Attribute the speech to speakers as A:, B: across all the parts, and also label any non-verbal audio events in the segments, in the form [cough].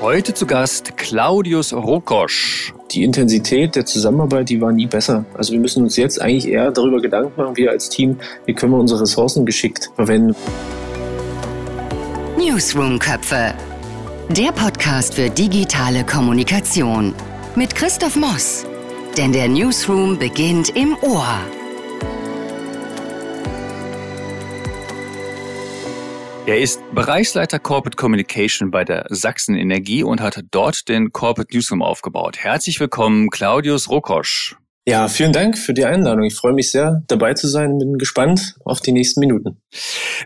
A: Heute zu Gast Claudius Rokosch.
B: Die Intensität der Zusammenarbeit, die war nie besser. Also wir müssen uns jetzt eigentlich eher darüber Gedanken machen, wir als Team, wie können wir unsere Ressourcen geschickt verwenden.
C: Newsroom-Köpfe. Der Podcast für digitale Kommunikation. Mit Christoph Moss. Denn der Newsroom beginnt im Ohr.
A: Er ist Bereichsleiter Corporate Communication bei der Sachsen Energie und hat dort den Corporate Newsroom aufgebaut. Herzlich willkommen, Claudius Rokosch.
B: Ja, vielen Dank für die Einladung. Ich freue mich sehr, dabei zu sein. Bin gespannt auf die nächsten Minuten.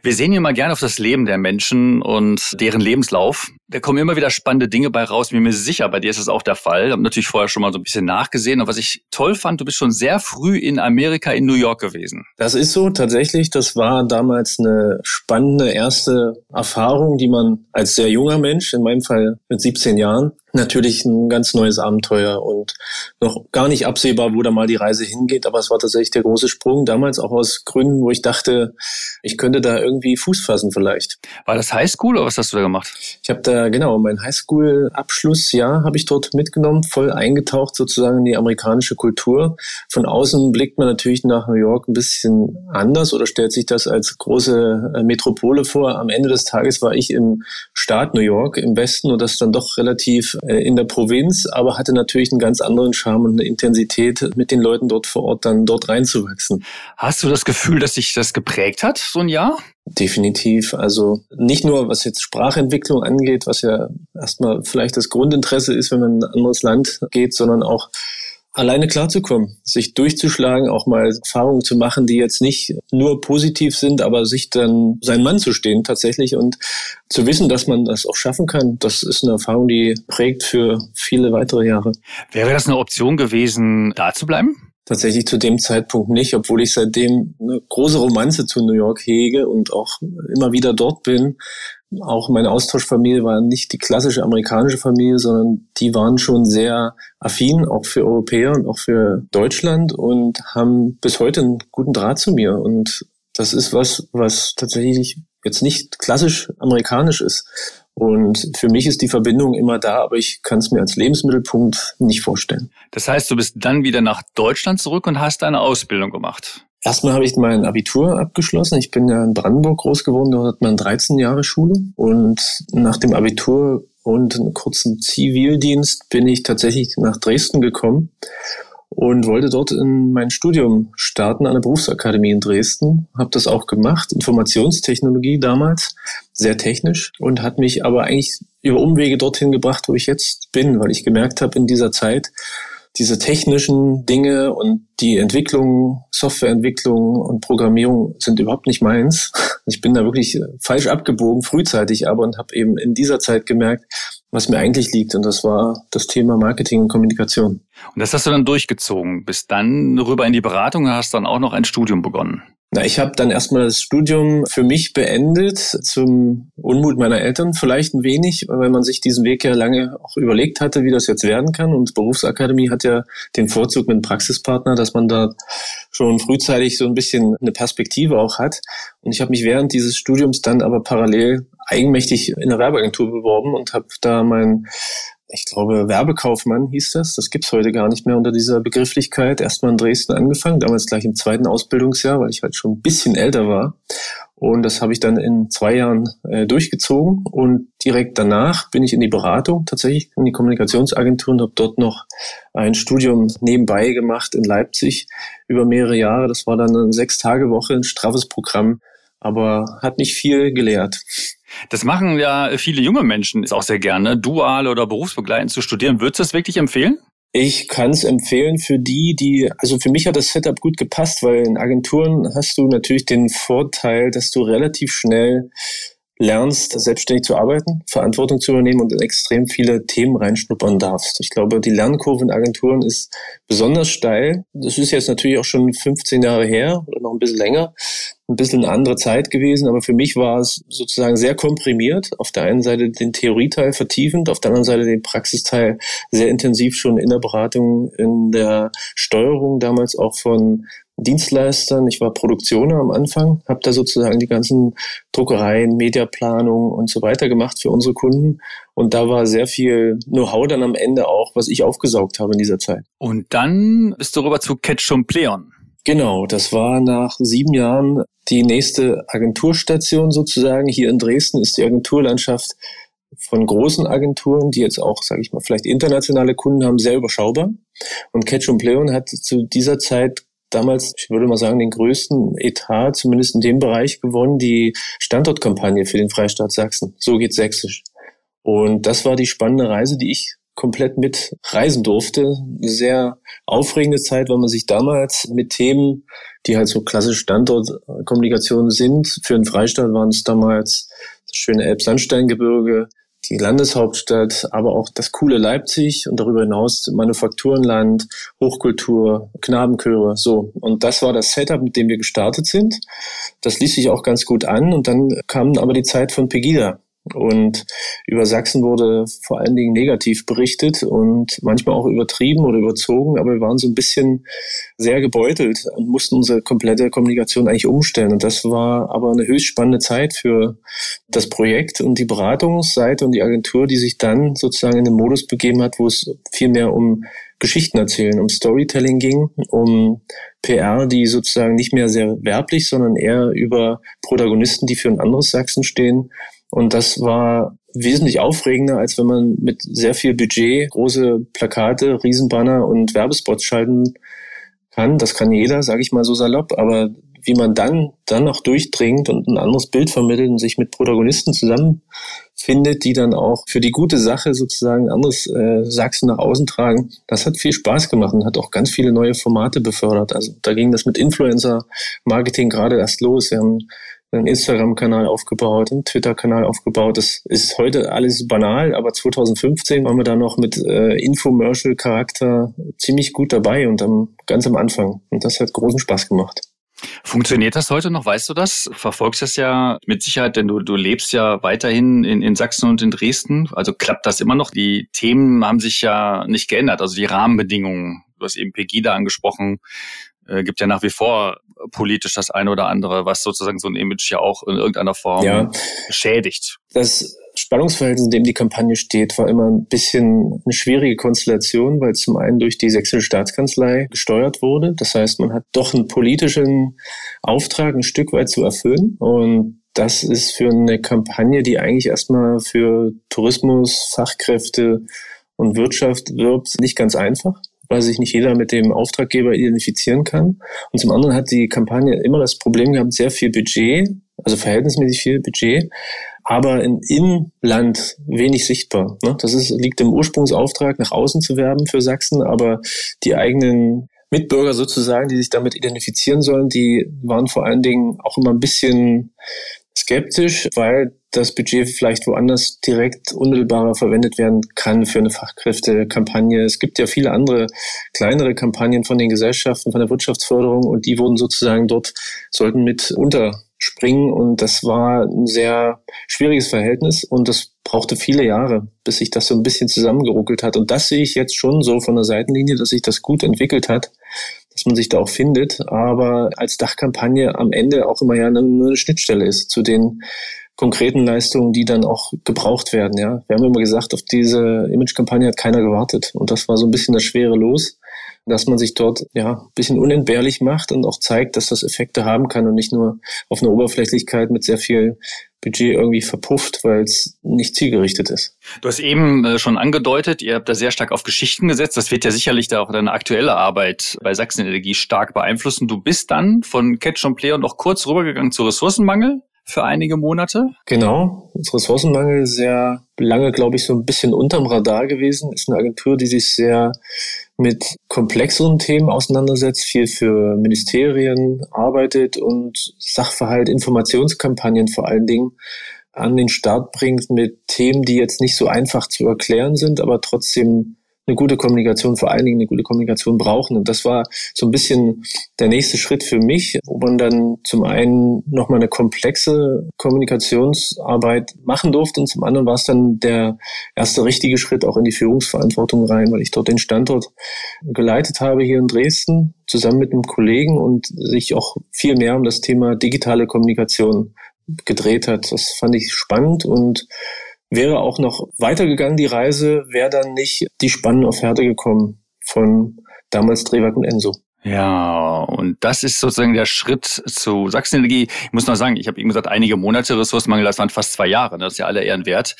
A: Wir sehen hier mal gerne auf das Leben der Menschen und deren Lebenslauf. Da kommen immer wieder spannende Dinge bei raus. Bin mir sicher, bei dir ist das auch der Fall. Ich habe natürlich vorher schon mal so ein bisschen nachgesehen. Und was ich toll fand, du bist schon sehr früh in Amerika, in New York gewesen.
B: Das ist so, tatsächlich. Das war damals eine spannende erste Erfahrung, die man als sehr junger Mensch, in meinem Fall mit 17 Jahren, natürlich ein ganz neues Abenteuer und noch gar nicht absehbar, wo da mal die Reise hingeht. Aber es war tatsächlich der große Sprung, damals auch aus Gründen, wo ich dachte, ich könnte da irgendwie Fuß fassen vielleicht.
A: War das Highschool oder was hast du da gemacht?
B: Ich habe da, genau, mein Highschool-Abschlussjahr habe ich dort mitgenommen, voll eingetaucht sozusagen in die amerikanische Kultur. Von außen blickt man natürlich nach New York ein bisschen anders oder stellt sich das als große äh, Metropole vor. Am Ende des Tages war ich im Staat New York im Westen und das dann doch relativ äh, in der Provinz, aber hatte natürlich einen ganz anderen Charme und eine Intensität, mit den Leuten dort vor Ort dann dort reinzuwachsen.
A: Hast du das Gefühl, dass sich das geprägt hat, so ein Jahr?
B: Definitiv. Also nicht nur was jetzt Sprachentwicklung angeht, was ja erstmal vielleicht das Grundinteresse ist, wenn man in ein anderes Land geht, sondern auch alleine klarzukommen, sich durchzuschlagen, auch mal Erfahrungen zu machen, die jetzt nicht nur positiv sind, aber sich dann sein Mann zu stehen tatsächlich und zu wissen, dass man das auch schaffen kann, das ist eine Erfahrung, die prägt für viele weitere Jahre.
A: Wäre das eine Option gewesen, da zu bleiben?
B: Tatsächlich zu dem Zeitpunkt nicht, obwohl ich seitdem eine große Romanze zu New York hege und auch immer wieder dort bin. Auch meine Austauschfamilie war nicht die klassische amerikanische Familie, sondern die waren schon sehr affin, auch für Europäer und auch für Deutschland und haben bis heute einen guten Draht zu mir. Und das ist was, was tatsächlich jetzt nicht klassisch amerikanisch ist. Und für mich ist die Verbindung immer da, aber ich kann es mir als Lebensmittelpunkt nicht vorstellen.
A: Das heißt, du bist dann wieder nach Deutschland zurück und hast deine Ausbildung gemacht.
B: Erstmal habe ich mein Abitur abgeschlossen. Ich bin ja in Brandenburg groß geworden, dort hat man 13 Jahre Schule. Und nach dem Abitur und einem kurzen Zivildienst bin ich tatsächlich nach Dresden gekommen und wollte dort in mein Studium starten an der Berufsakademie in Dresden. Habe das auch gemacht, Informationstechnologie damals, sehr technisch und hat mich aber eigentlich über Umwege dorthin gebracht, wo ich jetzt bin, weil ich gemerkt habe in dieser Zeit, diese technischen Dinge und die Entwicklung, Softwareentwicklung und Programmierung sind überhaupt nicht meins. [laughs] Ich bin da wirklich falsch abgebogen, frühzeitig aber und habe eben in dieser Zeit gemerkt, was mir eigentlich liegt. Und das war das Thema Marketing und Kommunikation.
A: Und das hast du dann durchgezogen, bis dann rüber in die Beratung und hast dann auch noch ein Studium begonnen.
B: Na, ich habe dann erstmal das Studium für mich beendet, zum Unmut meiner Eltern vielleicht ein wenig, weil man sich diesen Weg ja lange auch überlegt hatte, wie das jetzt werden kann. Und Berufsakademie hat ja den Vorzug mit einem Praxispartner, dass man da schon frühzeitig so ein bisschen eine Perspektive auch hat. Und ich habe mich während dieses Studiums dann aber parallel eigenmächtig in der Werbeagentur beworben und habe da mein ich glaube, Werbekaufmann hieß das. Das gibt's heute gar nicht mehr unter dieser Begrifflichkeit. Erstmal in Dresden angefangen, damals gleich im zweiten Ausbildungsjahr, weil ich halt schon ein bisschen älter war. Und das habe ich dann in zwei Jahren äh, durchgezogen. Und direkt danach bin ich in die Beratung, tatsächlich in die Kommunikationsagentur und habe dort noch ein Studium nebenbei gemacht in Leipzig über mehrere Jahre. Das war dann eine Sechs-Tage-Woche, ein straffes Programm, aber hat mich viel gelehrt.
A: Das machen ja viele junge Menschen auch sehr gerne, dual oder berufsbegleitend zu studieren. Würdest du das wirklich empfehlen?
B: Ich kann es empfehlen für die, die, also für mich hat das Setup gut gepasst, weil in Agenturen hast du natürlich den Vorteil, dass du relativ schnell lernst, selbstständig zu arbeiten, Verantwortung zu übernehmen und in extrem viele Themen reinschnuppern darfst. Ich glaube, die Lernkurve in Agenturen ist besonders steil. Das ist jetzt natürlich auch schon 15 Jahre her oder noch ein bisschen länger. Ein bisschen eine andere Zeit gewesen, aber für mich war es sozusagen sehr komprimiert. Auf der einen Seite den Theorieteil vertiefend, auf der anderen Seite den Praxisteil sehr intensiv schon in der Beratung, in der Steuerung damals auch von Dienstleistern. Ich war Produktioner am Anfang, habe da sozusagen die ganzen Druckereien, Mediaplanung und so weiter gemacht für unsere Kunden. Und da war sehr viel Know-how dann am Ende auch, was ich aufgesaugt habe in dieser Zeit.
A: Und dann bist du rüber zu Ketchum Pleon.
B: Genau, das war nach sieben Jahren die nächste Agenturstation sozusagen. Hier in Dresden ist die Agenturlandschaft von großen Agenturen, die jetzt auch, sage ich mal, vielleicht internationale Kunden haben, sehr überschaubar. Und Ketchum Pleon hat zu dieser Zeit damals, ich würde mal sagen, den größten Etat, zumindest in dem Bereich gewonnen, die Standortkampagne für den Freistaat Sachsen. So geht Sächsisch. Und das war die spannende Reise, die ich komplett mit reisen durfte. Eine sehr aufregende Zeit, weil man sich damals mit Themen, die halt so klassische Standortkommunikation sind, für den Freistaat waren es damals das schöne Elbsandsteingebirge, die Landeshauptstadt, aber auch das coole Leipzig und darüber hinaus Manufakturenland, Hochkultur, Knabenchöre, so. Und das war das Setup, mit dem wir gestartet sind. Das ließ sich auch ganz gut an und dann kam aber die Zeit von Pegida. Und über Sachsen wurde vor allen Dingen negativ berichtet und manchmal auch übertrieben oder überzogen, aber wir waren so ein bisschen sehr gebeutelt und mussten unsere komplette Kommunikation eigentlich umstellen. Und das war aber eine höchst spannende Zeit für das Projekt und die Beratungsseite und die Agentur, die sich dann sozusagen in den Modus begeben hat, wo es viel mehr um Geschichten erzählen, um Storytelling ging, um PR, die sozusagen nicht mehr sehr werblich, sondern eher über Protagonisten, die für ein anderes Sachsen stehen, und das war wesentlich aufregender, als wenn man mit sehr viel Budget große Plakate, Riesenbanner und Werbespots schalten kann. Das kann jeder, sage ich mal so salopp. Aber wie man dann, dann noch durchdringt und ein anderes Bild vermittelt und sich mit Protagonisten zusammenfindet, die dann auch für die gute Sache sozusagen anderes äh, Sachsen nach außen tragen, das hat viel Spaß gemacht und hat auch ganz viele neue Formate befördert. Also da ging das mit Influencer-Marketing gerade erst los. Wir haben einen Instagram-Kanal aufgebaut, einen Twitter-Kanal aufgebaut. Das ist heute alles banal, aber 2015 waren wir da noch mit äh, Infomercial-Charakter ziemlich gut dabei und am, ganz am Anfang. Und das hat großen Spaß gemacht.
A: Funktioniert das heute noch? Weißt du das? Verfolgst das ja mit Sicherheit, denn du, du lebst ja weiterhin in, in Sachsen und in Dresden. Also klappt das immer noch? Die Themen haben sich ja nicht geändert, also die Rahmenbedingungen. Du hast eben Pegida angesprochen äh, gibt ja nach wie vor politisch das eine oder andere, was sozusagen so ein Image ja auch in irgendeiner Form ja. schädigt.
B: Das Spannungsverhältnis, in dem die Kampagne steht, war immer ein bisschen eine schwierige Konstellation, weil zum einen durch die sächsische Staatskanzlei gesteuert wurde. Das heißt, man hat doch einen politischen Auftrag ein Stück weit zu erfüllen. Und das ist für eine Kampagne, die eigentlich erstmal für Tourismus, Fachkräfte und Wirtschaft wirbt, nicht ganz einfach weil sich nicht jeder mit dem Auftraggeber identifizieren kann. Und zum anderen hat die Kampagne immer das Problem gehabt, sehr viel Budget, also verhältnismäßig viel Budget, aber in Inland wenig sichtbar. Ne? Das ist, liegt im Ursprungsauftrag, nach außen zu werben für Sachsen, aber die eigenen Mitbürger sozusagen, die sich damit identifizieren sollen, die waren vor allen Dingen auch immer ein bisschen skeptisch, weil das Budget vielleicht woanders direkt unmittelbarer verwendet werden kann für eine Fachkräftekampagne. Es gibt ja viele andere kleinere Kampagnen von den Gesellschaften, von der Wirtschaftsförderung und die wurden sozusagen dort, sollten mit unterspringen und das war ein sehr schwieriges Verhältnis und das brauchte viele Jahre, bis sich das so ein bisschen zusammengeruckelt hat und das sehe ich jetzt schon so von der Seitenlinie, dass sich das gut entwickelt hat dass man sich da auch findet, aber als Dachkampagne am Ende auch immer ja eine, eine Schnittstelle ist zu den konkreten Leistungen, die dann auch gebraucht werden. Ja, wir haben immer gesagt, auf diese Image-Kampagne hat keiner gewartet und das war so ein bisschen das schwere Los, dass man sich dort ja ein bisschen unentbehrlich macht und auch zeigt, dass das Effekte haben kann und nicht nur auf eine Oberflächlichkeit mit sehr viel Budget irgendwie verpufft, weil es nicht zielgerichtet ist.
A: Du hast eben äh, schon angedeutet, ihr habt da sehr stark auf Geschichten gesetzt. Das wird ja sicherlich da auch deine aktuelle Arbeit bei Sachsenenergie stark beeinflussen. Du bist dann von Catch and Play und noch kurz rübergegangen zu Ressourcenmangel für einige Monate.
B: Genau, Ressourcenmangel sehr lange, glaube ich, so ein bisschen unterm Radar gewesen. Ist eine Agentur, die sich sehr mit komplexeren Themen auseinandersetzt, viel für Ministerien arbeitet und Sachverhalt, Informationskampagnen vor allen Dingen an den Start bringt mit Themen, die jetzt nicht so einfach zu erklären sind, aber trotzdem eine gute Kommunikation, vor allen Dingen eine gute Kommunikation brauchen. Und das war so ein bisschen der nächste Schritt für mich, wo man dann zum einen nochmal eine komplexe Kommunikationsarbeit machen durfte und zum anderen war es dann der erste richtige Schritt auch in die Führungsverantwortung rein, weil ich dort den Standort geleitet habe hier in Dresden zusammen mit einem Kollegen und sich auch viel mehr um das Thema digitale Kommunikation gedreht hat. Das fand ich spannend und wäre auch noch weitergegangen, die Reise, wäre dann nicht die spannende Offerte gekommen von damals Drehwerk und Enso.
A: Ja, und das ist sozusagen der Schritt zu Sachsenenergie. Ich muss noch sagen, ich habe eben gesagt, einige Monate Ressourcenmangel, das waren fast zwei Jahre, ne? das ist ja alle Ehrenwert.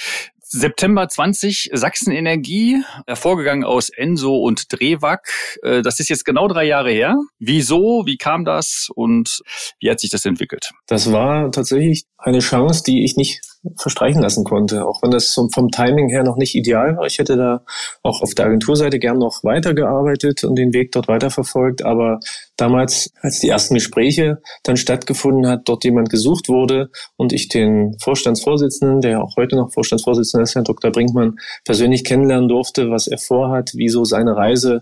A: September 20, Sachsenenergie, hervorgegangen aus Enso und Drewak. Äh, das ist jetzt genau drei Jahre her. Wieso, wie kam das und wie hat sich das entwickelt?
B: Das war tatsächlich eine Chance, die ich nicht verstreichen lassen konnte, auch wenn das vom Timing her noch nicht ideal war. Ich hätte da auch auf der Agenturseite gern noch weitergearbeitet und den Weg dort weiterverfolgt, aber damals, als die ersten Gespräche dann stattgefunden hat, dort jemand gesucht wurde und ich den Vorstandsvorsitzenden, der auch heute noch Vorstandsvorsitzender ist, Herr Dr. Brinkmann, persönlich kennenlernen durfte, was er vorhat, wieso seine Reise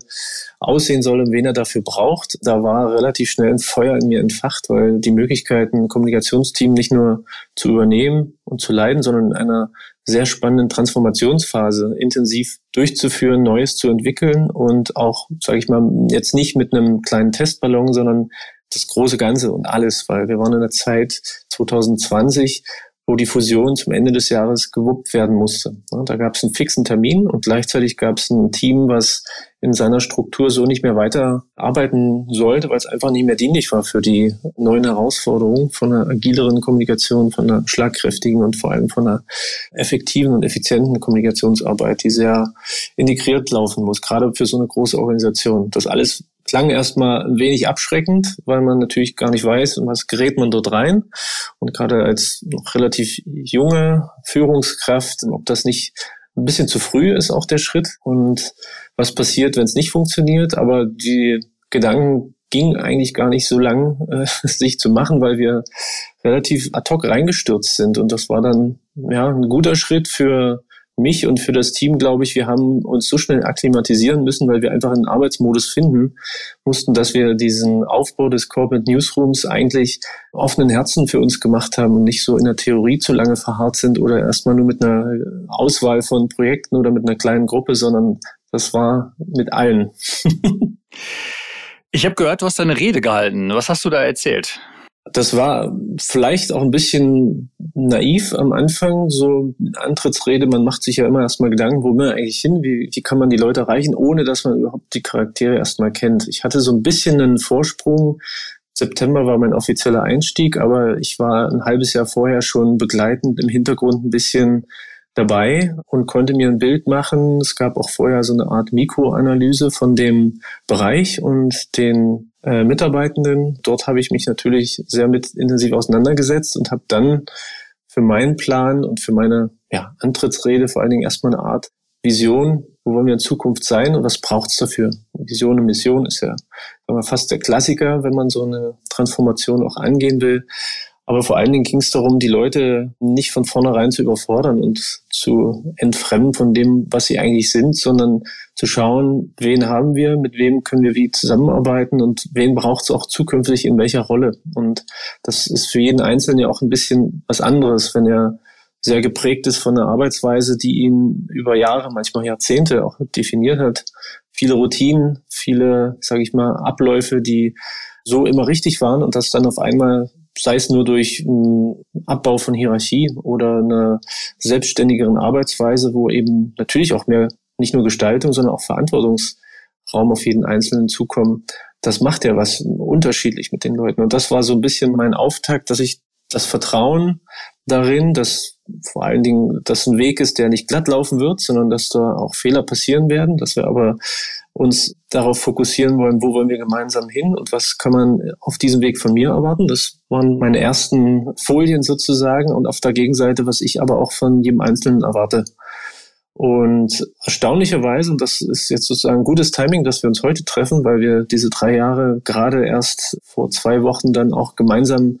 B: aussehen soll und wen er dafür braucht, da war relativ schnell ein Feuer in mir entfacht, weil die Möglichkeiten, ein Kommunikationsteam nicht nur zu übernehmen und zu leiden, sondern in einer sehr spannenden Transformationsphase intensiv durchzuführen, Neues zu entwickeln und auch, sage ich mal, jetzt nicht mit einem kleinen Testballon, sondern das große Ganze und alles, weil wir waren in der Zeit 2020, wo die Fusion zum Ende des Jahres gewuppt werden musste. Da gab es einen fixen Termin und gleichzeitig gab es ein Team, was in seiner Struktur so nicht mehr weiter arbeiten sollte, weil es einfach nicht mehr dienlich war für die neuen Herausforderungen von einer agileren Kommunikation, von einer schlagkräftigen und vor allem von einer effektiven und effizienten Kommunikationsarbeit, die sehr integriert laufen muss, gerade für so eine große Organisation. Das alles klang erstmal ein wenig abschreckend, weil man natürlich gar nicht weiß, was gerät man dort rein. Und gerade als noch relativ junge Führungskraft, ob das nicht ein bisschen zu früh ist, auch der Schritt. Und was passiert, wenn es nicht funktioniert. Aber die Gedanken ging eigentlich gar nicht so lang, äh, [laughs] sich zu machen, weil wir relativ ad hoc reingestürzt sind. Und das war dann ja ein guter Schritt für mich und für das Team, glaube ich, wir haben uns so schnell akklimatisieren müssen, weil wir einfach einen Arbeitsmodus finden mussten, dass wir diesen Aufbau des Corporate Newsrooms eigentlich offenen Herzen für uns gemacht haben und nicht so in der Theorie zu lange verharrt sind oder erstmal nur mit einer Auswahl von Projekten oder mit einer kleinen Gruppe, sondern das war mit allen. [laughs]
A: ich habe gehört, du hast eine Rede gehalten. Was hast du da erzählt?
B: Das war vielleicht auch ein bisschen naiv am Anfang, so Antrittsrede. Man macht sich ja immer erstmal Gedanken, wo will man eigentlich hin? Wie, wie kann man die Leute erreichen, ohne dass man überhaupt die Charaktere erstmal kennt? Ich hatte so ein bisschen einen Vorsprung. September war mein offizieller Einstieg, aber ich war ein halbes Jahr vorher schon begleitend im Hintergrund ein bisschen dabei und konnte mir ein Bild machen. Es gab auch vorher so eine Art Mikroanalyse von dem Bereich und den äh, Mitarbeitenden. Dort habe ich mich natürlich sehr mit intensiv auseinandergesetzt und habe dann für meinen Plan und für meine ja, Antrittsrede vor allen Dingen erstmal eine Art Vision, wo wollen wir in Zukunft sein und was braucht es dafür? Vision und Mission ist ja fast der Klassiker, wenn man so eine Transformation auch angehen will. Aber vor allen Dingen ging es darum, die Leute nicht von vornherein zu überfordern und zu entfremden von dem, was sie eigentlich sind, sondern zu schauen, wen haben wir, mit wem können wir wie zusammenarbeiten und wen braucht es auch zukünftig in welcher Rolle. Und das ist für jeden Einzelnen ja auch ein bisschen was anderes, wenn er sehr geprägt ist von einer Arbeitsweise, die ihn über Jahre, manchmal Jahrzehnte auch definiert hat. Viele Routinen, viele, sage ich mal, Abläufe, die so immer richtig waren und das dann auf einmal sei es nur durch einen Abbau von Hierarchie oder eine selbstständigeren Arbeitsweise, wo eben natürlich auch mehr nicht nur Gestaltung, sondern auch Verantwortungsraum auf jeden Einzelnen zukommen. Das macht ja was unterschiedlich mit den Leuten. Und das war so ein bisschen mein Auftakt, dass ich das Vertrauen darin, dass vor allen Dingen das ein Weg ist, der nicht glatt laufen wird, sondern dass da auch Fehler passieren werden, dass wir aber uns darauf fokussieren wollen, wo wollen wir gemeinsam hin und was kann man auf diesem Weg von mir erwarten. Das waren meine ersten Folien sozusagen und auf der Gegenseite, was ich aber auch von jedem Einzelnen erwarte. Und erstaunlicherweise, und das ist jetzt sozusagen gutes Timing, dass wir uns heute treffen, weil wir diese drei Jahre gerade erst vor zwei Wochen dann auch gemeinsam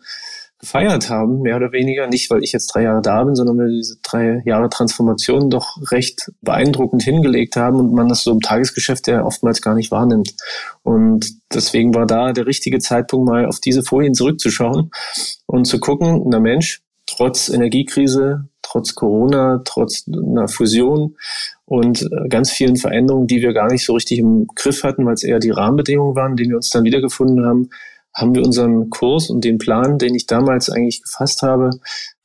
B: gefeiert haben, mehr oder weniger. Nicht, weil ich jetzt drei Jahre da bin, sondern weil wir diese drei Jahre Transformation doch recht beeindruckend hingelegt haben und man das so im Tagesgeschäft ja oftmals gar nicht wahrnimmt. Und deswegen war da der richtige Zeitpunkt, mal auf diese Folien zurückzuschauen und zu gucken, na Mensch, trotz Energiekrise, trotz Corona, trotz einer Fusion und äh, ganz vielen Veränderungen, die wir gar nicht so richtig im Griff hatten, weil es eher die Rahmenbedingungen waren, die wir uns dann wiedergefunden haben, haben wir unseren Kurs und den Plan, den ich damals eigentlich gefasst habe,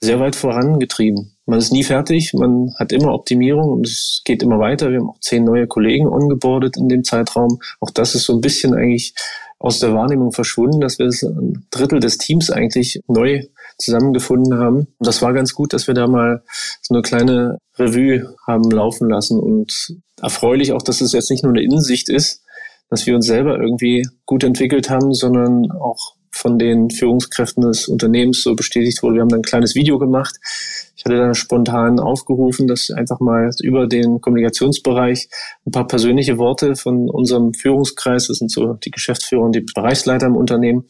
B: sehr weit vorangetrieben. Man ist nie fertig, man hat immer Optimierung und es geht immer weiter. Wir haben auch zehn neue Kollegen ongeboardet in dem Zeitraum. Auch das ist so ein bisschen eigentlich aus der Wahrnehmung verschwunden, dass wir ein Drittel des Teams eigentlich neu zusammengefunden haben. Und das war ganz gut, dass wir da mal so eine kleine Revue haben laufen lassen und erfreulich auch, dass es jetzt nicht nur eine Innensicht ist, dass wir uns selber irgendwie gut entwickelt haben, sondern auch von den Führungskräften des Unternehmens so bestätigt wurde. Wir haben dann ein kleines Video gemacht. Ich hatte dann spontan aufgerufen, dass einfach mal über den Kommunikationsbereich ein paar persönliche Worte von unserem Führungskreis, das sind so die Geschäftsführer und die Bereichsleiter im Unternehmen.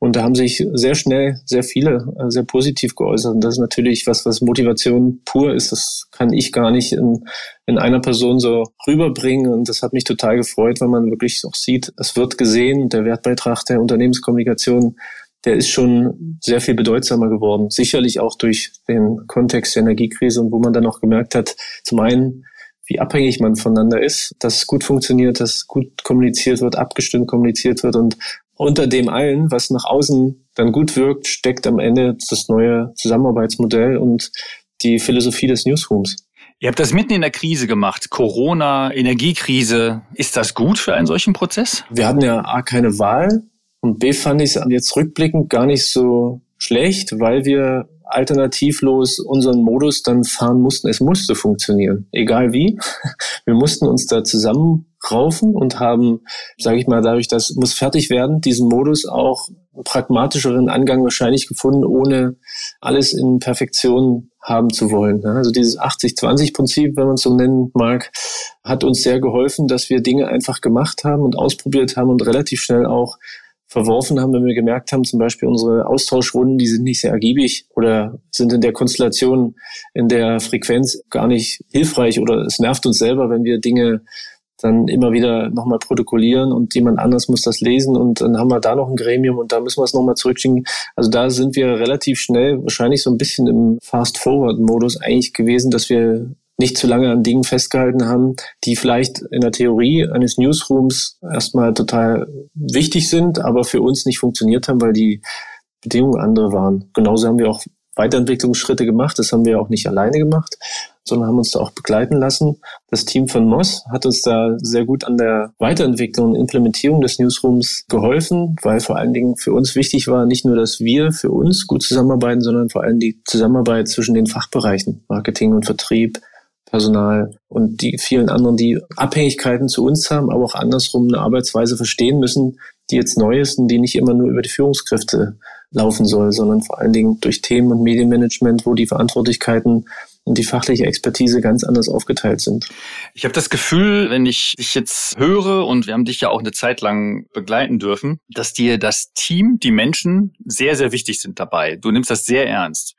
B: Und da haben sich sehr schnell sehr viele äh, sehr positiv geäußert. Und das ist natürlich was, was Motivation pur ist. Das kann ich gar nicht in, in einer Person so rüberbringen. Und das hat mich total gefreut, weil man wirklich auch sieht, es wird gesehen, der Wertbeitrag der Unternehmenskommunikation der ist schon sehr viel bedeutsamer geworden. Sicherlich auch durch den Kontext der Energiekrise und wo man dann auch gemerkt hat, zum einen, wie abhängig man voneinander ist, dass es gut funktioniert, dass gut kommuniziert wird, abgestimmt kommuniziert wird und unter dem allen, was nach außen dann gut wirkt, steckt am Ende das neue Zusammenarbeitsmodell und die Philosophie des Newsrooms.
A: Ihr habt das mitten in der Krise gemacht. Corona, Energiekrise. Ist das gut für einen solchen Prozess?
B: Wir hatten ja A, keine Wahl. Und B fand ich es jetzt rückblickend gar nicht so schlecht, weil wir alternativlos unseren Modus dann fahren mussten. Es musste funktionieren, egal wie. [laughs] Wir mussten uns da zusammenraufen und haben, sage ich mal, dadurch, dass muss fertig werden, diesen Modus auch pragmatischeren Angang wahrscheinlich gefunden, ohne alles in Perfektion haben zu wollen. Also dieses 80-20-Prinzip, wenn man es so nennen mag, hat uns sehr geholfen, dass wir Dinge einfach gemacht haben und ausprobiert haben und relativ schnell auch verworfen haben, wenn wir gemerkt haben, zum Beispiel unsere Austauschrunden, die sind nicht sehr ergiebig oder sind in der Konstellation, in der Frequenz gar nicht hilfreich oder es nervt uns selber, wenn wir Dinge dann immer wieder nochmal protokollieren und jemand anders muss das lesen und dann haben wir da noch ein Gremium und da müssen wir es nochmal zurückschicken. Also da sind wir relativ schnell wahrscheinlich so ein bisschen im Fast-Forward-Modus eigentlich gewesen, dass wir nicht zu lange an Dingen festgehalten haben, die vielleicht in der Theorie eines Newsrooms erstmal total wichtig sind, aber für uns nicht funktioniert haben, weil die Bedingungen andere waren. Genauso haben wir auch Weiterentwicklungsschritte gemacht. Das haben wir auch nicht alleine gemacht, sondern haben uns da auch begleiten lassen. Das Team von Moss hat uns da sehr gut an der Weiterentwicklung und Implementierung des Newsrooms geholfen, weil vor allen Dingen für uns wichtig war, nicht nur, dass wir für uns gut zusammenarbeiten, sondern vor allem die Zusammenarbeit zwischen den Fachbereichen, Marketing und Vertrieb, Personal und die vielen anderen, die Abhängigkeiten zu uns haben, aber auch andersrum eine Arbeitsweise verstehen müssen, die jetzt neu ist und die nicht immer nur über die Führungskräfte laufen soll, sondern vor allen Dingen durch Themen und Medienmanagement, wo die Verantwortlichkeiten und die fachliche Expertise ganz anders aufgeteilt sind.
A: Ich habe das Gefühl, wenn ich dich jetzt höre und wir haben dich ja auch eine Zeit lang begleiten dürfen, dass dir das Team, die Menschen sehr, sehr wichtig sind dabei. Du nimmst das sehr ernst.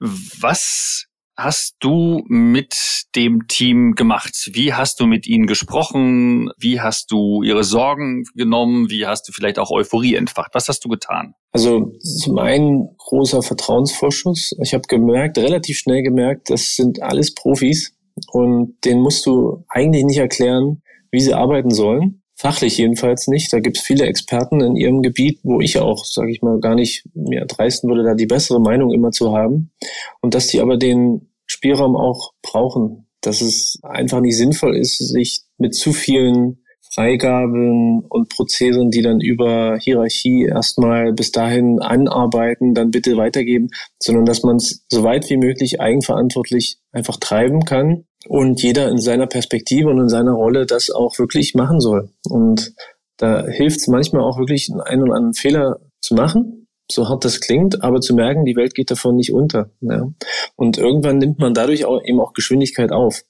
A: Was hast du mit dem Team gemacht? Wie hast du mit ihnen gesprochen? Wie hast du ihre Sorgen genommen? Wie hast du vielleicht auch Euphorie entfacht? Was hast du getan?
B: Also zum einen großer Vertrauensvorschuss. Ich habe gemerkt, relativ schnell gemerkt, das sind alles Profis und denen musst du eigentlich nicht erklären, wie sie arbeiten sollen. Fachlich jedenfalls nicht. Da gibt es viele Experten in ihrem Gebiet, wo ich auch, sage ich mal, gar nicht mir dreisten würde, da die bessere Meinung immer zu haben. Und dass die aber den Spielraum auch brauchen, dass es einfach nicht sinnvoll ist, sich mit zu vielen Freigaben und Prozederen, die dann über Hierarchie erstmal bis dahin anarbeiten, dann bitte weitergeben, sondern dass man es so weit wie möglich eigenverantwortlich einfach treiben kann und jeder in seiner Perspektive und in seiner Rolle das auch wirklich machen soll. Und da hilft es manchmal auch wirklich, einen oder anderen Fehler zu machen, so hart das klingt, aber zu merken, die Welt geht davon nicht unter. Ja. Und irgendwann nimmt man dadurch auch eben auch Geschwindigkeit auf.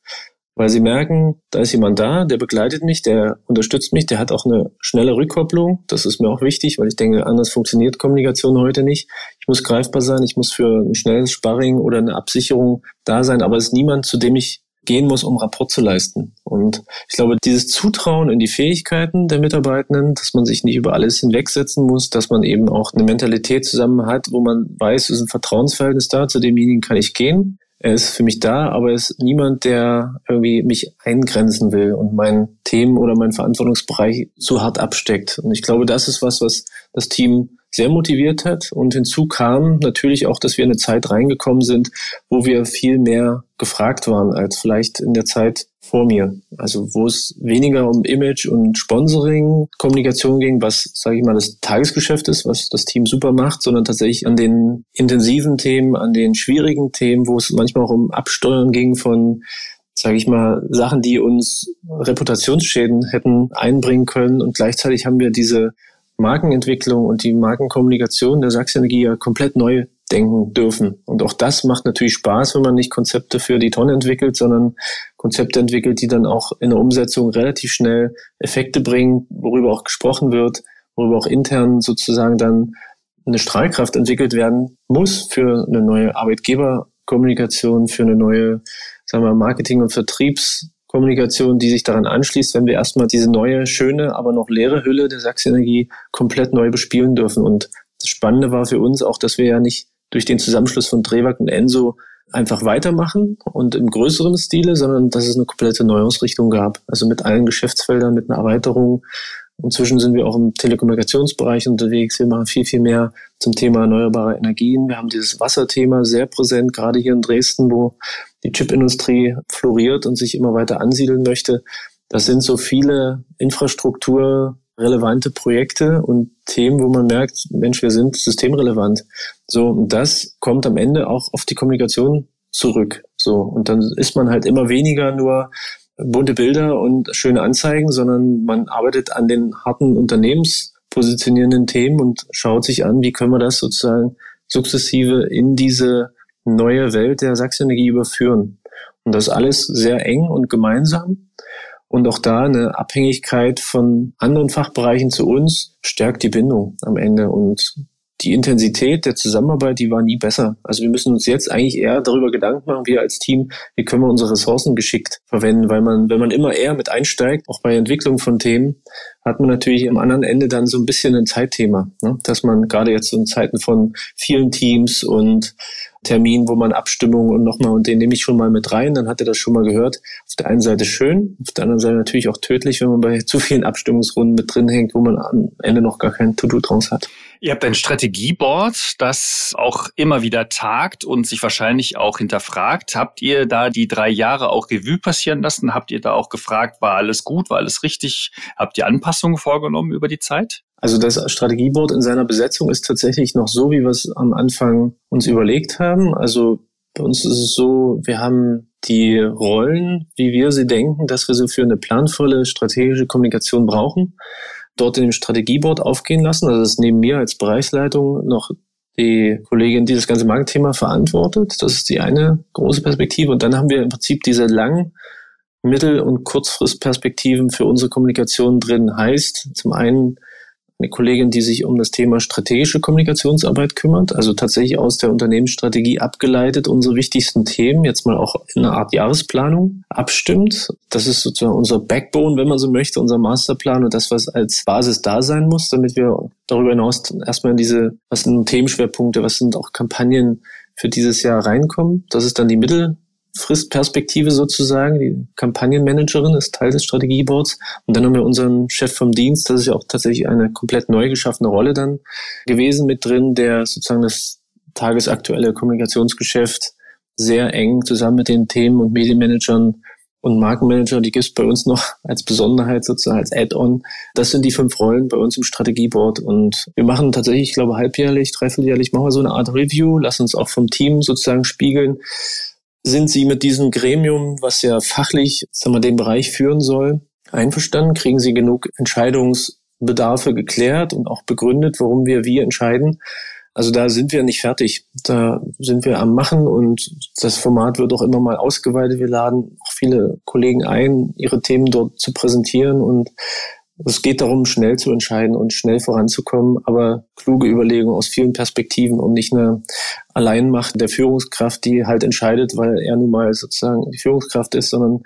B: Weil sie merken, da ist jemand da, der begleitet mich, der unterstützt mich, der hat auch eine schnelle Rückkopplung. Das ist mir auch wichtig, weil ich denke, anders funktioniert Kommunikation heute nicht. Ich muss greifbar sein, ich muss für ein schnelles Sparring oder eine Absicherung da sein, aber es ist niemand, zu dem ich gehen muss, um Rapport zu leisten. Und ich glaube, dieses Zutrauen in die Fähigkeiten der Mitarbeitenden, dass man sich nicht über alles hinwegsetzen muss, dass man eben auch eine Mentalität zusammen hat, wo man weiß, es ist ein Vertrauensverhältnis da, zu demjenigen kann ich gehen er ist für mich da, aber er ist niemand, der irgendwie mich eingrenzen will und mein Themen oder mein Verantwortungsbereich zu hart absteckt. Und ich glaube, das ist was, was das Team sehr motiviert hat. Und hinzu kam natürlich auch, dass wir in eine Zeit reingekommen sind, wo wir viel mehr gefragt waren als vielleicht in der Zeit vor mir. Also wo es weniger um Image und Sponsoring, Kommunikation ging, was, sage ich mal, das Tagesgeschäft ist, was das Team super macht, sondern tatsächlich an den intensiven Themen, an den schwierigen Themen, wo es manchmal auch um Absteuern ging von sage ich mal, Sachen, die uns Reputationsschäden hätten einbringen können. Und gleichzeitig haben wir diese Markenentwicklung und die Markenkommunikation der Sachsenergie ja komplett neu denken dürfen. Und auch das macht natürlich Spaß, wenn man nicht Konzepte für die Tonne entwickelt, sondern Konzepte entwickelt, die dann auch in der Umsetzung relativ schnell Effekte bringen, worüber auch gesprochen wird, worüber auch intern sozusagen dann eine Strahlkraft entwickelt werden muss für eine neue Arbeitgeberkommunikation, für eine neue, sagen wir, Marketing- und Vertriebs- Kommunikation, die sich daran anschließt, wenn wir erstmal diese neue, schöne, aber noch leere Hülle der Sachsenergie komplett neu bespielen dürfen. Und das Spannende war für uns auch, dass wir ja nicht durch den Zusammenschluss von Drewag und Enso einfach weitermachen und im größeren Stile, sondern dass es eine komplette Neuausrichtung gab. Also mit allen Geschäftsfeldern, mit einer Erweiterung, Inzwischen sind wir auch im Telekommunikationsbereich unterwegs. Wir machen viel, viel mehr zum Thema erneuerbare Energien. Wir haben dieses Wasserthema sehr präsent, gerade hier in Dresden, wo die Chipindustrie floriert und sich immer weiter ansiedeln möchte. Das sind so viele infrastrukturrelevante Projekte und Themen, wo man merkt, Mensch, wir sind systemrelevant. So, und das kommt am Ende auch auf die Kommunikation zurück. So, und dann ist man halt immer weniger nur bunte Bilder und schöne Anzeigen, sondern man arbeitet an den harten unternehmenspositionierenden Themen und schaut sich an, wie können wir das sozusagen sukzessive in diese neue Welt der Sachsenergie überführen. Und das alles sehr eng und gemeinsam. Und auch da eine Abhängigkeit von anderen Fachbereichen zu uns stärkt die Bindung am Ende. Und die Intensität der Zusammenarbeit, die war nie besser. Also wir müssen uns jetzt eigentlich eher darüber Gedanken machen, wir als Team, wie können wir unsere Ressourcen geschickt verwenden, weil man, wenn man immer eher mit einsteigt, auch bei Entwicklung von Themen, hat man natürlich am anderen Ende dann so ein bisschen ein Zeitthema, ne? dass man gerade jetzt in Zeiten von vielen Teams und Termin, wo man Abstimmung und nochmal, und den nehme ich schon mal mit rein, dann hat er das schon mal gehört. Auf der einen Seite schön, auf der anderen Seite natürlich auch tödlich, wenn man bei [laughs] zu vielen Abstimmungsrunden mit drin hängt, wo man am Ende noch gar kein To-Do draus hat.
A: Ihr habt ein Strategieboard, das auch immer wieder tagt und sich wahrscheinlich auch hinterfragt. Habt ihr da die drei Jahre auch Revue passieren lassen? Habt ihr da auch gefragt, war alles gut, war alles richtig? Habt ihr Anpassungen vorgenommen über die Zeit?
B: Also das Strategieboard in seiner Besetzung ist tatsächlich noch so, wie wir es am Anfang uns überlegt haben. Also bei uns ist es so, wir haben die Rollen, wie wir sie denken, dass wir sie für eine planvolle strategische Kommunikation brauchen, dort in dem Strategieboard aufgehen lassen. Also das ist neben mir als Bereichsleitung noch die Kollegin, die das ganze Marktthema verantwortet. Das ist die eine große Perspektive. Und dann haben wir im Prinzip diese lang, mittel- und kurzfristperspektiven für unsere Kommunikation drin. Heißt zum einen eine Kollegin, die sich um das Thema strategische Kommunikationsarbeit kümmert, also tatsächlich aus der Unternehmensstrategie abgeleitet unsere wichtigsten Themen jetzt mal auch in einer Art Jahresplanung abstimmt. Das ist sozusagen unser Backbone, wenn man so möchte, unser Masterplan und das, was als Basis da sein muss, damit wir darüber hinaus erstmal in diese, was sind Themenschwerpunkte, was sind auch Kampagnen für dieses Jahr reinkommen. Das ist dann die Mittel Fristperspektive sozusagen. Die Kampagnenmanagerin ist Teil des Strategieboards. Und dann haben wir unseren Chef vom Dienst, das ist ja auch tatsächlich eine komplett neu geschaffene Rolle dann gewesen mit drin, der sozusagen das tagesaktuelle Kommunikationsgeschäft sehr eng zusammen mit den Themen und Medienmanagern und Markenmanager, die gibt es bei uns noch als Besonderheit sozusagen, als Add-on. Das sind die fünf Rollen bei uns im Strategieboard. Und wir machen tatsächlich, ich glaube, halbjährlich, dreivierteljährlich, machen wir so eine Art Review, lassen uns auch vom Team sozusagen spiegeln, sind Sie mit diesem Gremium, was ja fachlich sagen wir, den Bereich führen soll, einverstanden? Kriegen Sie genug Entscheidungsbedarfe geklärt und auch begründet, warum wir wie entscheiden? Also da sind wir nicht fertig. Da sind wir am Machen und das Format wird auch immer mal ausgeweitet. Wir laden auch viele Kollegen ein, ihre Themen dort zu präsentieren und es geht darum, schnell zu entscheiden und schnell voranzukommen, aber kluge Überlegungen aus vielen Perspektiven und nicht eine Alleinmacht der Führungskraft, die halt entscheidet, weil er nun mal sozusagen die Führungskraft ist, sondern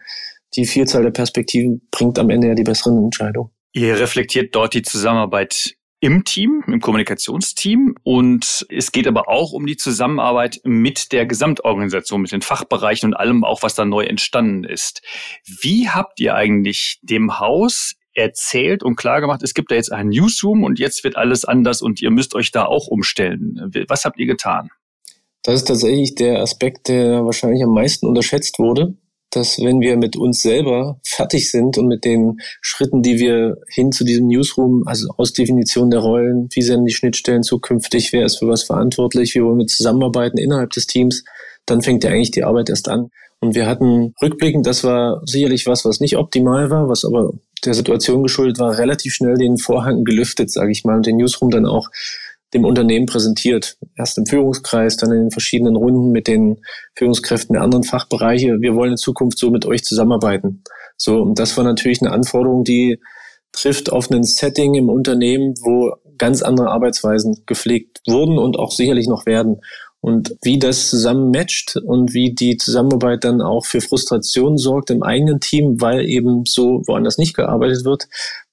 B: die Vielzahl der Perspektiven bringt am Ende ja die besseren Entscheidungen.
A: Ihr reflektiert dort die Zusammenarbeit im Team, im Kommunikationsteam. Und es geht aber auch um die Zusammenarbeit mit der Gesamtorganisation, mit den Fachbereichen und allem auch, was da neu entstanden ist. Wie habt ihr eigentlich dem Haus erzählt und klar gemacht, es gibt da jetzt einen Newsroom und jetzt wird alles anders und ihr müsst euch da auch umstellen. Was habt ihr getan?
B: Das ist tatsächlich der Aspekt, der wahrscheinlich am meisten unterschätzt wurde dass wenn wir mit uns selber fertig sind und mit den Schritten, die wir hin zu diesem Newsroom, also Ausdefinition der Rollen, wie sind die Schnittstellen zukünftig, wer ist für was verantwortlich, wie wollen wir zusammenarbeiten innerhalb des Teams, dann fängt ja eigentlich die Arbeit erst an. Und wir hatten rückblickend, das war sicherlich was, was nicht optimal war, was aber der Situation geschuldet war, relativ schnell den Vorhang gelüftet, sage ich mal, und den Newsroom dann auch dem Unternehmen präsentiert. Erst im Führungskreis, dann in den verschiedenen Runden mit den Führungskräften der anderen Fachbereiche. Wir wollen in Zukunft so mit euch zusammenarbeiten. So, und das war natürlich eine Anforderung, die trifft auf ein Setting im Unternehmen, wo ganz andere Arbeitsweisen gepflegt wurden und auch sicherlich noch werden. Und wie das zusammen matcht und wie die Zusammenarbeit dann auch für Frustration sorgt im eigenen Team, weil eben so woanders nicht gearbeitet wird,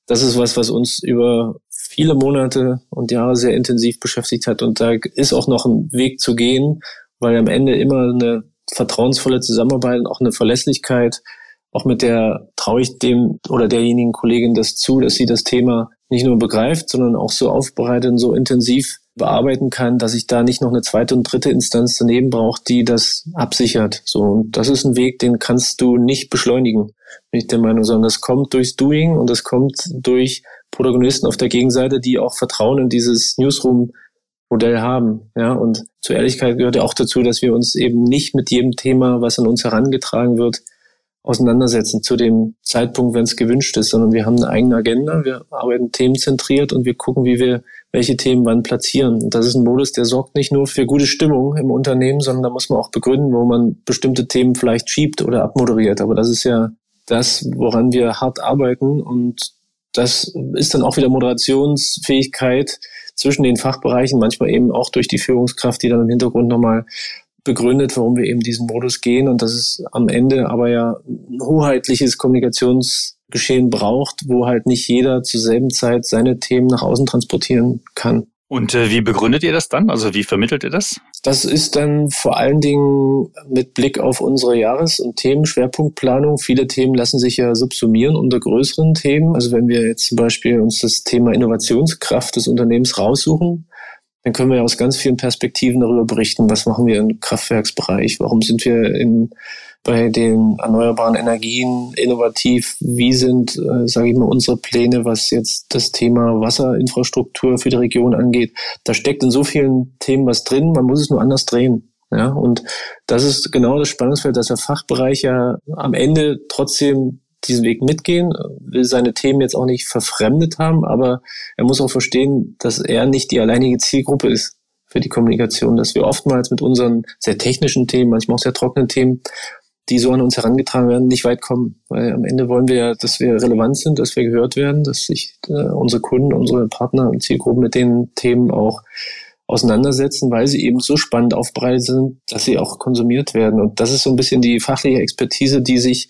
B: das ist was, was uns über viele Monate und Jahre sehr intensiv beschäftigt hat. Und da ist auch noch ein Weg zu gehen, weil am Ende immer eine vertrauensvolle Zusammenarbeit und auch eine Verlässlichkeit, auch mit der traue ich dem oder derjenigen Kollegin das zu, dass sie das Thema nicht nur begreift, sondern auch so aufbereitet und so intensiv bearbeiten kann, dass ich da nicht noch eine zweite und dritte Instanz daneben brauche, die das absichert. So, und das ist ein Weg, den kannst du nicht beschleunigen, bin ich der Meinung, sondern das kommt durchs Doing und das kommt durch Protagonisten auf der Gegenseite, die auch Vertrauen in dieses Newsroom-Modell haben. Ja, und zur Ehrlichkeit gehört ja auch dazu, dass wir uns eben nicht mit jedem Thema, was an uns herangetragen wird, auseinandersetzen zu dem Zeitpunkt, wenn es gewünscht ist, sondern wir haben eine eigene Agenda, wir arbeiten themenzentriert und wir gucken, wie wir welche Themen wann platzieren. Und das ist ein Modus, der sorgt nicht nur für gute Stimmung im Unternehmen, sondern da muss man auch begründen, wo man bestimmte Themen vielleicht schiebt oder abmoderiert. Aber das ist ja das, woran wir hart arbeiten und das ist dann auch wieder Moderationsfähigkeit zwischen den Fachbereichen, manchmal eben auch durch die Führungskraft, die dann im Hintergrund nochmal begründet, warum wir eben diesen Modus gehen. Und das ist am Ende aber ja ein hoheitliches Kommunikationsgeschehen braucht, wo halt nicht jeder zur selben Zeit seine Themen nach außen transportieren kann.
A: Und äh, wie begründet ihr das dann? Also wie vermittelt ihr das?
B: Das ist dann vor allen Dingen mit Blick auf unsere Jahres- und Themenschwerpunktplanung. Viele Themen lassen sich ja subsumieren unter größeren Themen. Also wenn wir jetzt zum Beispiel uns das Thema Innovationskraft des Unternehmens raussuchen, dann können wir aus ganz vielen Perspektiven darüber berichten, was machen wir im Kraftwerksbereich, warum sind wir in bei den erneuerbaren Energien innovativ? Wie sind, äh, sage ich mal, unsere Pläne, was jetzt das Thema Wasserinfrastruktur für die Region angeht? Da steckt in so vielen Themen was drin, man muss es nur anders drehen. Ja, und das ist genau das Spannungsfeld, dass der Fachbereich ja am Ende trotzdem diesen Weg mitgehen, will seine Themen jetzt auch nicht verfremdet haben, aber er muss auch verstehen, dass er nicht die alleinige Zielgruppe ist für die Kommunikation, dass wir oftmals mit unseren sehr technischen Themen, manchmal auch sehr trockenen Themen die so an uns herangetragen werden, nicht weit kommen. Weil am Ende wollen wir ja, dass wir relevant sind, dass wir gehört werden, dass sich äh, unsere Kunden, unsere Partner und Zielgruppen mit den Themen auch auseinandersetzen, weil sie eben so spannend aufbereitet sind, dass sie auch konsumiert werden. Und das ist so ein bisschen die fachliche Expertise, die sich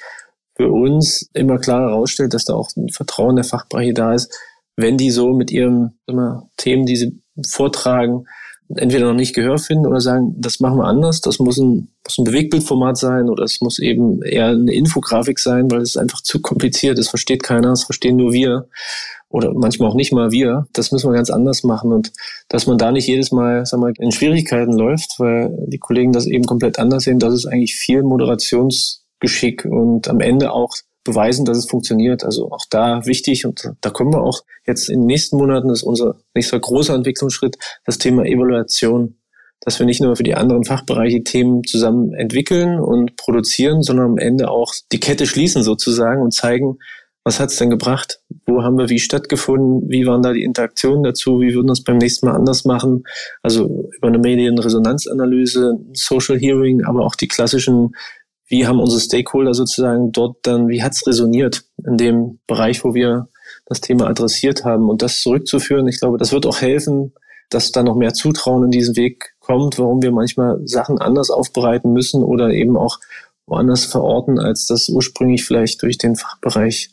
B: für uns immer klarer herausstellt, dass da auch ein Vertrauen der Fachbereiche da ist, wenn die so mit ihren immer, Themen, die sie vortragen, entweder noch nicht Gehör finden oder sagen, das machen wir anders, das muss ein, muss ein Bewegbildformat sein oder es muss eben eher eine Infografik sein, weil es einfach zu kompliziert ist, versteht keiner, es verstehen nur wir oder manchmal auch nicht mal wir. Das müssen wir ganz anders machen und dass man da nicht jedes Mal sag mal, in Schwierigkeiten läuft, weil die Kollegen das eben komplett anders sehen, das ist eigentlich viel Moderationsgeschick und am Ende auch beweisen, dass es funktioniert. Also auch da wichtig und da kommen wir auch jetzt in den nächsten Monaten, das ist unser nächster großer Entwicklungsschritt, das Thema Evaluation. Dass wir nicht nur für die anderen Fachbereiche Themen zusammen entwickeln und produzieren, sondern am Ende auch die Kette schließen sozusagen und zeigen, was hat es denn gebracht? wo haben wir wie stattgefunden, wie waren da die Interaktionen dazu, wie würden wir es beim nächsten Mal anders machen. Also über eine Medienresonanzanalyse, Social Hearing, aber auch die klassischen, wie haben unsere Stakeholder sozusagen dort dann, wie hat's resoniert in dem Bereich, wo wir das Thema adressiert haben und das zurückzuführen. Ich glaube, das wird auch helfen, dass da noch mehr Zutrauen in diesen Weg kommt, warum wir manchmal Sachen anders aufbereiten müssen oder eben auch woanders verorten, als das ursprünglich vielleicht durch den Fachbereich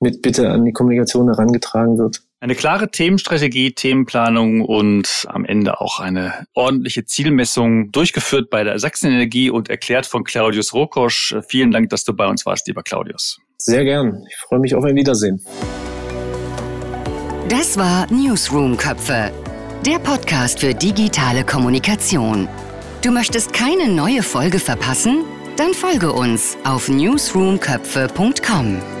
B: mit Bitte an die Kommunikation herangetragen wird.
A: Eine klare Themenstrategie, Themenplanung und am Ende auch eine ordentliche Zielmessung durchgeführt bei der Sachsenenergie und erklärt von Claudius Rokosch. Vielen Dank, dass du bei uns warst, lieber Claudius.
B: Sehr gern. Ich freue mich auf ein Wiedersehen.
C: Das war Newsroom Köpfe, der Podcast für digitale Kommunikation. Du möchtest keine neue Folge verpassen? Dann folge uns auf newsroomköpfe.com.